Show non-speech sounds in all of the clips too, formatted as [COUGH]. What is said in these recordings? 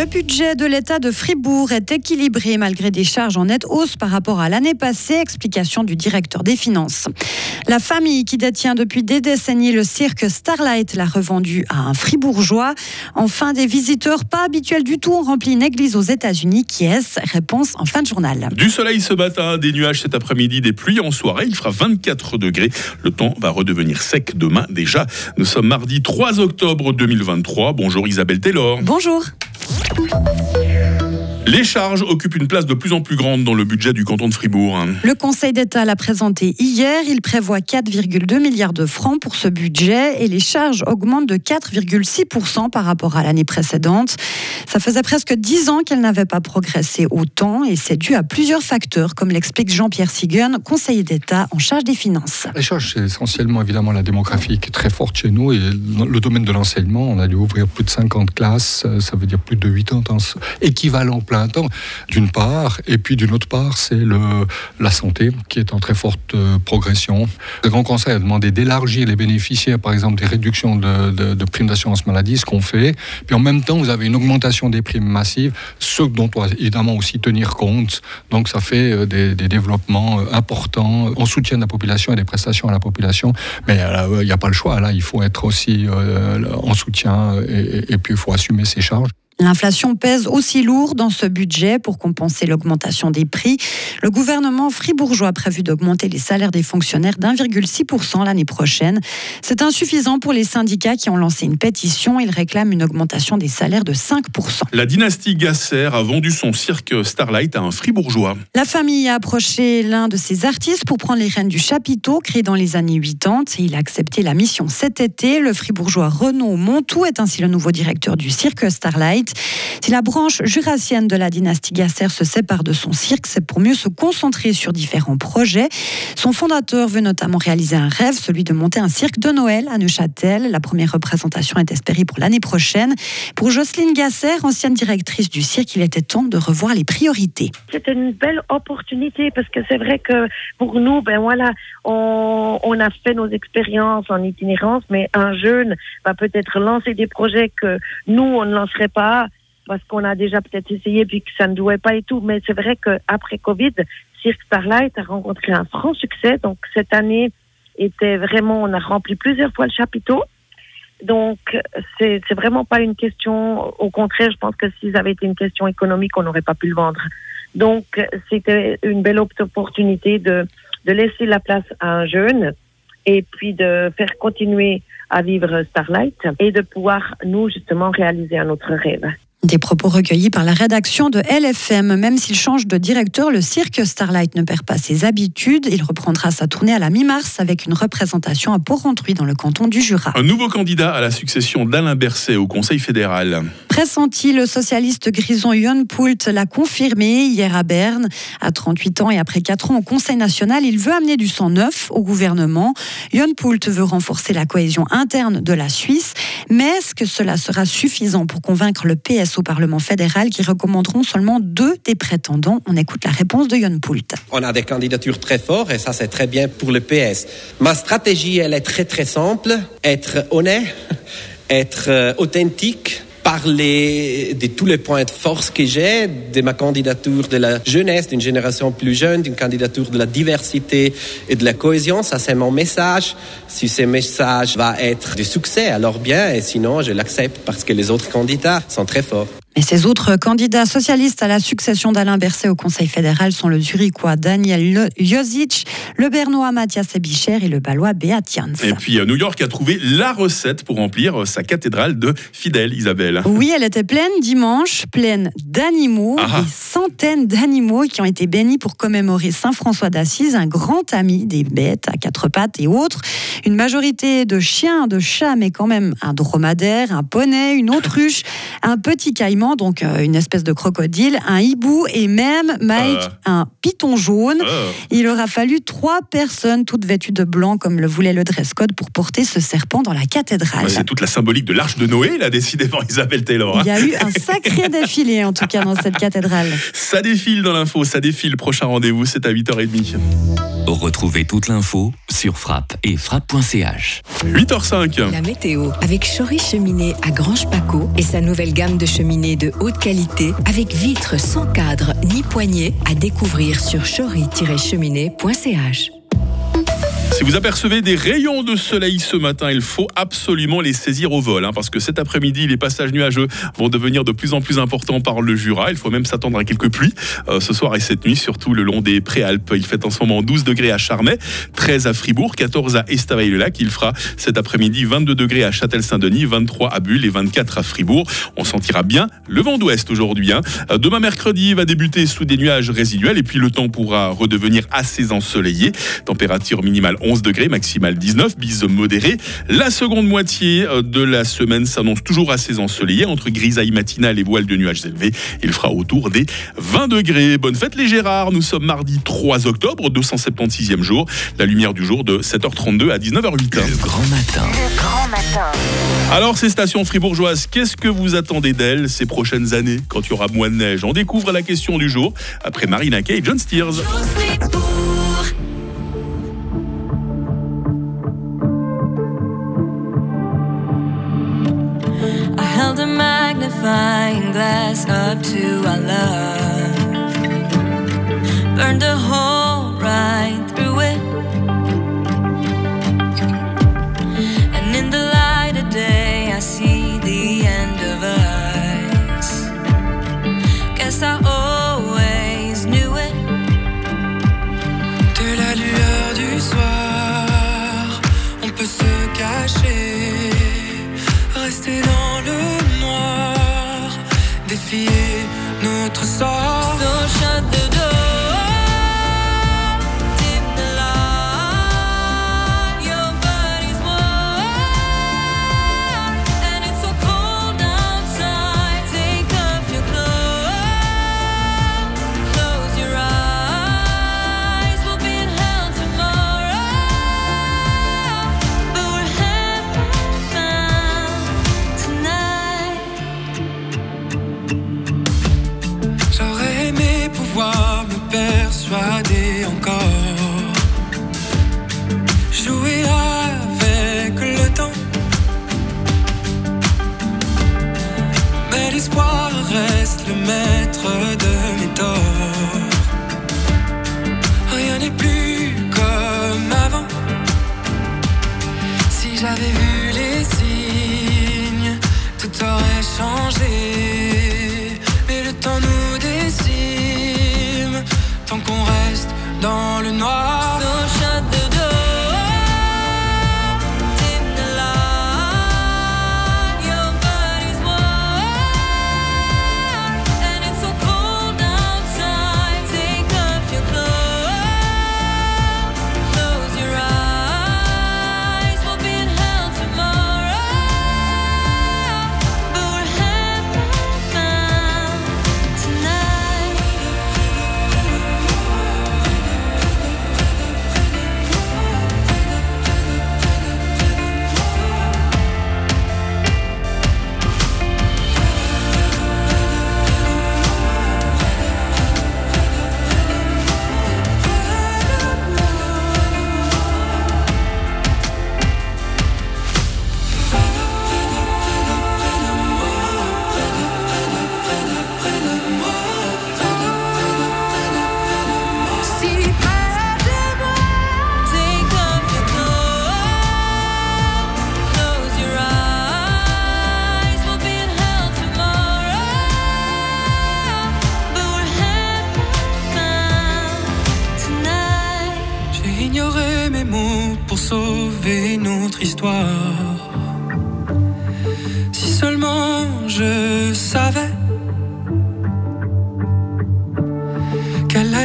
Le budget de l'État de Fribourg est équilibré malgré des charges en nette hausse par rapport à l'année passée, explication du directeur des finances. La famille qui détient depuis des décennies le cirque Starlight l'a revendu à un fribourgeois. Enfin, des visiteurs pas habituels du tout ont rempli une église aux États-Unis. Qui est-ce? Réponse en fin de journal. Du soleil ce matin, des nuages cet après-midi, des pluies en soirée. Il fera 24 degrés. Le temps va redevenir sec demain déjà. Nous sommes mardi 3 octobre 2023. Bonjour Isabelle Taylor. Bonjour. Thank you. Les charges occupent une place de plus en plus grande dans le budget du canton de Fribourg. Le Conseil d'État l'a présenté hier. Il prévoit 4,2 milliards de francs pour ce budget et les charges augmentent de 4,6% par rapport à l'année précédente. Ça faisait presque 10 ans qu'elles n'avaient pas progressé autant et c'est dû à plusieurs facteurs, comme l'explique Jean-Pierre Sigun, conseiller d'État en charge des finances. Les charges, c'est essentiellement évidemment la démographie qui est très forte chez nous et le domaine de l'enseignement. On a dû ouvrir plus de 50 classes, ça veut dire plus de 8 ans équivalent plein d'une part, et puis d'une autre part, c'est la santé qui est en très forte euh, progression. Le Grand Conseil a demandé d'élargir les bénéficiaires, par exemple, des réductions de, primes d'assurance maladie, ce qu'on fait. Puis en même temps, vous avez une augmentation des primes massives, ce dont on doit évidemment aussi tenir compte. Donc ça fait euh, des, développements euh, importants en soutien de la population et des prestations à la population. Mais il n'y a pas le choix. Là, il faut être aussi en soutien et, et puis il faut assumer ses charges. L'inflation pèse aussi lourd dans ce budget pour compenser l'augmentation des prix. Le gouvernement fribourgeois a prévu d'augmenter les salaires des fonctionnaires d'1,6% l'année prochaine. C'est insuffisant pour les syndicats qui ont lancé une pétition. Ils réclament une augmentation des salaires de 5%. La dynastie Gasser a vendu son cirque Starlight à un fribourgeois. La famille a approché l'un de ses artistes pour prendre les rênes du chapiteau créé dans les années 80. Il a accepté la mission cet été. Le fribourgeois Renaud Montou est ainsi le nouveau directeur du cirque Starlight. Si la branche jurassienne de la dynastie Gasser se sépare de son cirque, c'est pour mieux se concentrer sur différents projets. Son fondateur veut notamment réaliser un rêve, celui de monter un cirque de Noël à Neuchâtel. La première représentation est espérée pour l'année prochaine. Pour Jocelyne Gasser, ancienne directrice du cirque, il était temps de revoir les priorités. C'était une belle opportunité parce que c'est vrai que pour nous, ben voilà, on, on a fait nos expériences en itinérance, mais un jeune va peut-être lancer des projets que nous, on ne lancerait pas parce qu'on a déjà peut-être essayé puis que ça ne jouait pas et tout. Mais c'est vrai qu'après Covid, Cirque Starlight a rencontré un franc succès. Donc cette année était vraiment, on a rempli plusieurs fois le chapiteau. Donc c'est vraiment pas une question. Au contraire, je pense que si ça avait été une question économique, on n'aurait pas pu le vendre. Donc c'était une belle opportunité de de laisser la place à un jeune et puis de faire continuer à vivre Starlight et de pouvoir, nous, justement, réaliser un autre rêve. Des propos recueillis par la rédaction de LFM. Même s'il change de directeur, le cirque Starlight ne perd pas ses habitudes. Il reprendra sa tournée à la mi-mars avec une représentation à Port-Rentruy dans le canton du Jura. Un nouveau candidat à la succession d'Alain Berset au Conseil fédéral. Pressenti, le socialiste grison Jon Poult l'a confirmé hier à Berne. À 38 ans et après 4 ans au Conseil national, il veut amener du sang neuf au gouvernement. Jon Poult veut renforcer la cohésion interne de la Suisse. Mais est-ce que cela sera suffisant pour convaincre le PS au Parlement fédéral qui recommanderont seulement deux des prétendants? On écoute la réponse de Yann Poult. On a des candidatures très fortes et ça c'est très bien pour le PS. Ma stratégie elle est très très simple, être honnête, être euh, authentique parler de tous les points de force que j'ai, de ma candidature de la jeunesse, d'une génération plus jeune, d'une candidature de la diversité et de la cohésion. Ça, c'est mon message. Si ce message va être de succès, alors bien, et sinon, je l'accepte parce que les autres candidats sont très forts. Et ces autres candidats socialistes à la succession d'Alain Berset au Conseil fédéral sont le Zurichois Daniel Jozic, le Bernois Mathias Ebicher et le Balois Beat Jans. Et puis euh, New York a trouvé la recette pour remplir euh, sa cathédrale de fidèles, Isabelle. Oui, elle était pleine dimanche, pleine d'animaux, ah. des centaines d'animaux qui ont été bénis pour commémorer Saint François d'Assise, un grand ami des bêtes à quatre pattes et autres. Une majorité de chiens, de chats, mais quand même un dromadaire, un poney, une autruche, un petit caïman donc euh, une espèce de crocodile, un hibou et même Mike, ah. un python jaune. Ah. Il aura fallu trois personnes toutes vêtues de blanc comme le voulait le dress code pour porter ce serpent dans la cathédrale. c'est toute la symbolique de l'arche de Noé, il a décidé par [LAUGHS] Isabelle Taylor. Hein. Il y a eu un sacré défilé en tout cas dans cette cathédrale. [LAUGHS] Ça défile dans l'info, ça défile. Prochain rendez-vous, c'est à 8h30. Retrouvez toute l'info sur frappe et frappe.ch. 8h05. La météo avec Chory Cheminée à Grange Paco et sa nouvelle gamme de cheminées de haute qualité avec vitres sans cadre ni poignée à découvrir sur chory-cheminée.ch. Si vous apercevez des rayons de soleil ce matin, il faut absolument les saisir au vol, hein, parce que cet après-midi, les passages nuageux vont devenir de plus en plus importants par le Jura. Il faut même s'attendre à quelques pluies euh, ce soir et cette nuit, surtout le long des Préalpes. Il fait en ce moment 12 degrés à Charmey, 13 à Fribourg, 14 à Estavayer-le-Lac. Il fera cet après-midi 22 degrés à Châtel-Saint-Denis, 23 à Bulle et 24 à Fribourg. On sentira bien le vent d'ouest aujourd'hui. Hein. Euh, demain mercredi va débuter sous des nuages résiduels et puis le temps pourra redevenir assez ensoleillé. Température minimale 11 degrés, maximal 19, bise modérée. La seconde moitié euh, de la semaine s'annonce toujours assez ensoleillée, entre grisaille matinale et voiles de nuages élevés. Il fera autour des 20 degrés. Bonne fête les Gérards, nous sommes mardi 3 octobre, 276e jour. La lumière du jour de 7h32 à 19h08. Le grand matin. Grand matin. Alors ces stations fribourgeoises, qu'est-ce que vous attendez d'elles ces prochaines années quand il y aura moins de neige? On découvre la question du jour après Marina Kay et John Steers. up to our love. Burn the whole j'avais vu les signes, tout aurait changé. Mais le temps nous décime, tant qu'on reste dans le noir.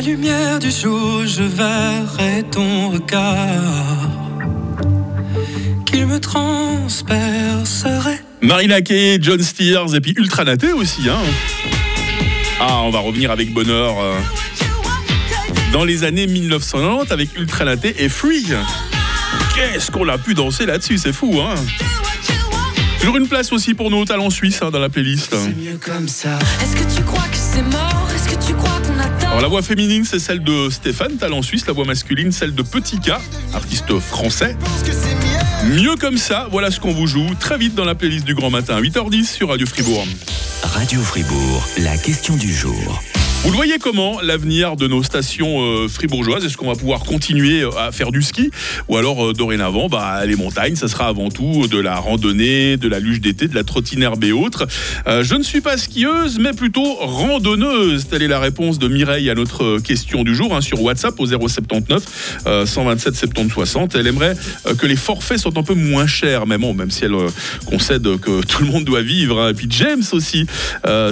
Lumière du jour je verrais ton regard, qu'il me transpercerait. Marina Kay, John Steers et puis Ultra Naté aussi. Hein. Ah, on va revenir avec bonheur euh, dans les années 1990 avec Ultra Naté et Free. Qu'est-ce qu'on a pu danser là-dessus, c'est fou. Hein. Toujours une place aussi pour nos talents suisses hein, dans la playlist. mieux comme ça. Est-ce que tu crois que c'est mort? Alors la voix féminine, c'est celle de Stéphane, talent suisse. La voix masculine, celle de Petit K, artiste français. Mieux comme ça, voilà ce qu'on vous joue très vite dans la playlist du Grand Matin, 8h10 sur Radio Fribourg. Radio Fribourg, la question du jour. Vous le voyez comment l'avenir de nos stations euh, fribourgeoises? Est-ce qu'on va pouvoir continuer euh, à faire du ski? Ou alors euh, dorénavant, bah, les montagnes, ça sera avant tout de la randonnée, de la luge d'été, de la trottinerbe et autres. Je ne suis pas skieuse, mais plutôt randonneuse. Telle est la réponse de Mireille à notre question du jour hein, sur WhatsApp au 079 euh, 127 70 60. Elle aimerait que les forfaits soient un peu moins chers, mais bon, même si elle concède que [LAUGHS] tout le monde doit vivre. hein. Et puis James aussi,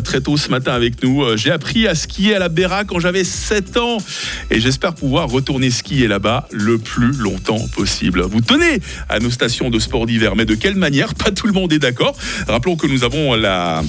très tôt ce matin avec nous. J'ai appris à skier à la Béra quand j'avais 7 ans et j'espère pouvoir retourner skier là-bas le plus longtemps possible. Vous tenez à nos stations de sport d'hiver, mais de quelle manière? Pas tout le monde est d'accord. Rappelons que nous avons la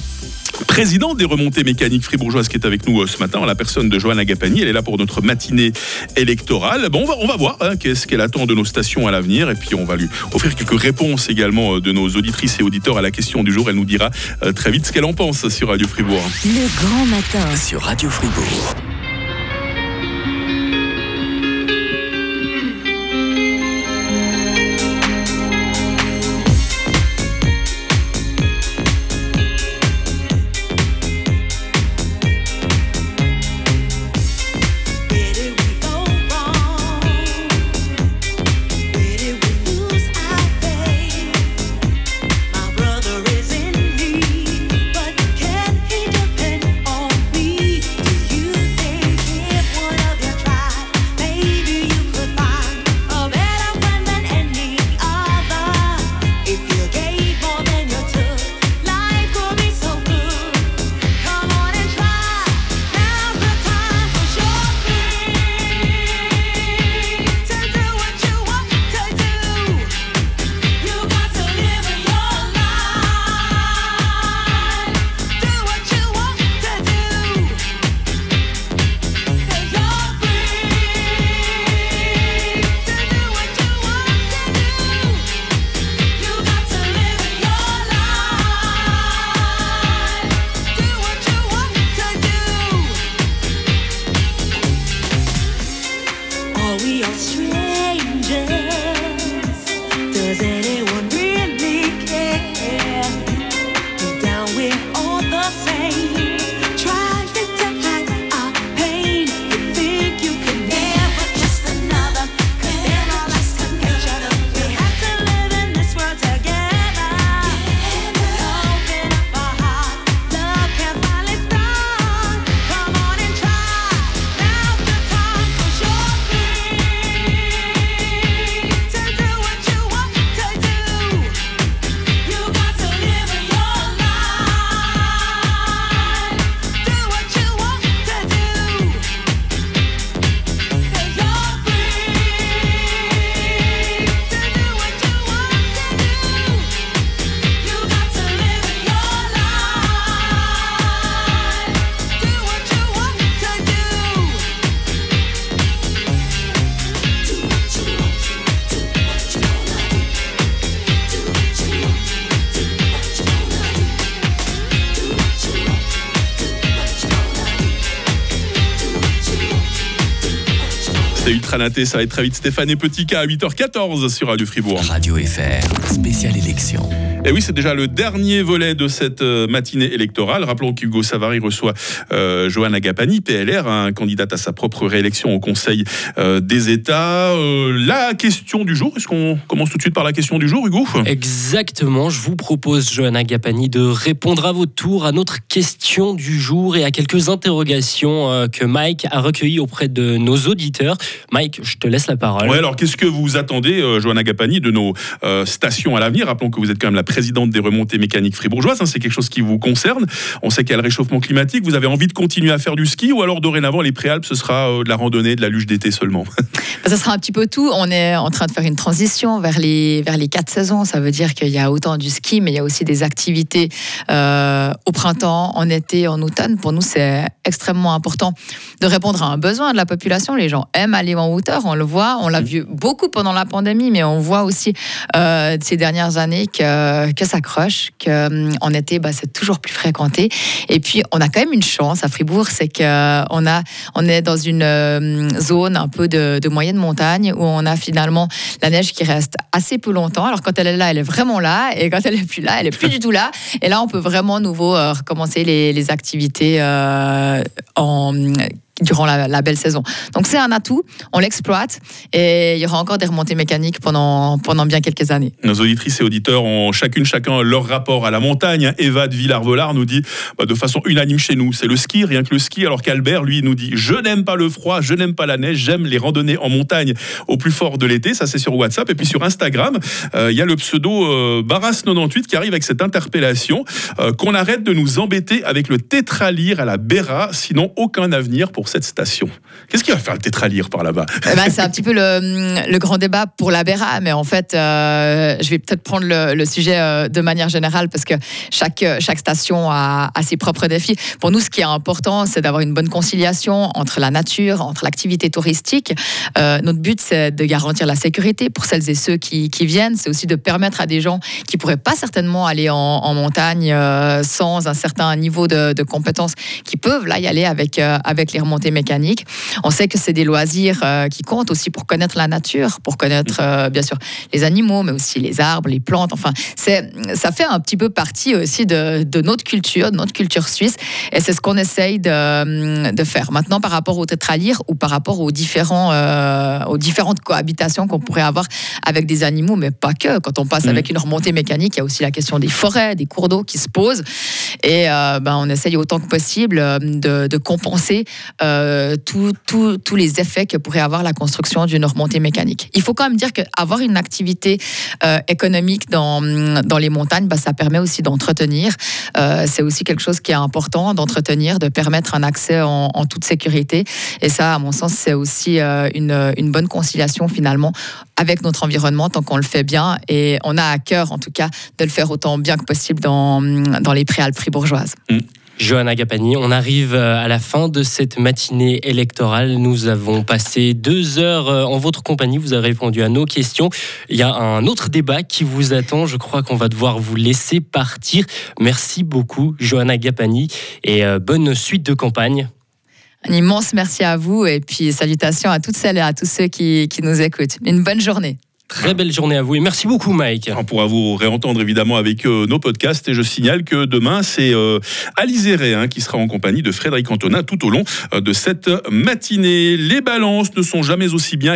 présidente des remontées mécaniques fribourgeoises qui est avec nous euh, ce matin, la personne de Johanna Gapani. Elle est là pour notre matinée électorale. Bon, on va, on va voir hein, qu'est-ce qu'elle attend de nos stations à l'avenir et puis on va lui offrir quelques réponses également euh, de nos auditrices et auditeurs à la question du jour. Elle nous dira euh, très vite ce qu'elle en pense sur Radio Fribourg. Le grand matin. Sur Radio Fribourg. Ultra Naté, ça va être très vite. Stéphane et Petit K à 8h14 sur Radio Fribourg. Radio FR, spéciale élection. Et oui, c'est déjà le dernier volet de cette euh, matinée électorale. Rappelons qu'Hugo Savary reçoit euh, Johanna Gapani, PLR, un candidate à sa propre réélection au Conseil euh, des États. Euh, la question du jour, est-ce qu'on commence tout de suite par la question du jour, Hugo? Exactement, je vous propose, Johanna Gapani, de répondre à votre tour à notre question du jour et à quelques interrogations euh, que Mike a recueillies auprès de nos auditeurs. Mike, je te laisse la parole. Ouais, alors qu'est-ce que vous attendez, euh, Johanna Gapani, de nos euh, stations à l'avenir? Rappelons que vous êtes quand même la présidente des remontées mécaniques fribourgeoises, hein, c'est quelque chose qui vous concerne. On sait qu'il y a le réchauffement climatique, vous avez envie de continuer à faire du ski ou alors dorénavant les préalpes, ce sera euh, de la randonnée, de la luge d'été seulement? [LAUGHS] Ça sera un petit peu tout. On est en train de faire une transition vers les, vers les quatre saisons. Ça veut dire qu'il y a autant du ski, mais il y a aussi des activités euh, au printemps, en été, en automne. Pour nous, c'est extrêmement important de répondre à un besoin de la population. Les gens aiment aller en en hauteur. On le voit, on l'a vu beaucoup pendant la pandémie, mais on voit aussi euh, ces dernières années que, que ça croche, qu'en été, bah, c'est toujours plus fréquenté. Et puis, on a quand même une chance à Fribourg, c'est qu'on a, on est dans une euh, zone un peu de, de moyenne montagne où on a finalement la neige qui reste assez peu longtemps. Alors, quand elle est là, elle est vraiment là, et quand elle est plus là, elle est plus du tout là. Et là, on peut vraiment nouveau euh, recommencer les, les activités euh, en durant la, la belle saison. Donc c'est un atout, on l'exploite et il y aura encore des remontées mécaniques pendant, pendant bien quelques années. Nos auditrices et auditeurs ont chacune, chacun leur rapport à la montagne. Eva de Villard-Volard nous dit bah, de façon unanime chez nous, c'est le ski, rien que le ski. Alors qu'Albert, lui, nous dit je n'aime pas le froid, je n'aime pas la neige, j'aime les randonnées en montagne au plus fort de l'été. Ça, c'est sur WhatsApp. Et puis sur Instagram, euh, il y a le pseudo euh, Barras98 qui arrive avec cette interpellation euh, qu'on arrête de nous embêter avec le tétralyre à la Béra, sinon aucun avenir pour cette station. Qu'est-ce qu'il va faire le tétralyre par là-bas Eh ben, c'est un petit peu le, le grand débat pour la Béra, mais en fait, euh, je vais peut-être prendre le, sujet euh, de manière générale parce que chaque, chaque station a, ses propres défis. Pour nous, ce qui est important, c'est d'avoir une bonne conciliation entre la nature, entre l'activité touristique. Euh, notre but, c'est de garantir la sécurité pour celles et ceux qui, qui viennent. C'est aussi de permettre à des gens qui pourraient pas certainement aller en, montagne euh, sans un certain niveau de, de compétences, qui peuvent là y aller avec, euh, avec les remontées mécaniques. On sait que c'est des loisirs euh, qui comptent aussi pour connaître la nature, pour connaître euh, bien sûr les animaux, mais aussi les arbres, les plantes. Enfin, c'est, ça fait un petit peu partie aussi de, de notre culture, de notre culture suisse, et c'est ce qu'on essaye de, de faire. Maintenant, par rapport au tétralyre ou par rapport aux, différents, euh, aux différentes cohabitations qu'on pourrait avoir avec des animaux, mais pas que. Quand on passe Mhm. avec une remontée mécanique, il y a aussi la question des forêts, des cours d'eau qui se posent, et ben, on essaye autant que possible de, de compenser euh, tous les effets que pourrait avoir la construction d'une remontée mécanique. Il faut quand même dire qu'avoir une activité euh, économique dans, dans les montagnes, bah, ça permet aussi d'entretenir. Euh, c'est aussi quelque chose qui est important d'entretenir, de permettre un accès en, toute sécurité. Et ça, à mon sens, c'est aussi une, bonne conciliation finalement avec notre environnement tant qu'on le fait bien. Et on a à cœur, en tout cas, de le faire autant bien que possible dans, dans les préalpes fribourgeoises. Johanna Gapani, on arrive euh, à la fin de cette matinée électorale. Nous avons passé deux heures euh, en votre compagnie. Vous avez répondu à nos questions. Il y a un autre débat qui vous attend. Je crois qu'on va devoir vous laisser partir. Merci beaucoup, Johanna Gapani, et euh, bonne suite de campagne. Un immense merci à vous et puis salutations à toutes celles et à tous ceux qui, qui nous écoutent. Une bonne journée. Très belle journée à vous et merci beaucoup, Mike. On pourra vous réentendre évidemment avec euh, nos podcasts et je signale que demain c'est euh, Alice Ré, hein, qui sera en compagnie de Frédéric Antonin tout au long euh, de cette matinée. Les balances ne sont jamais aussi bien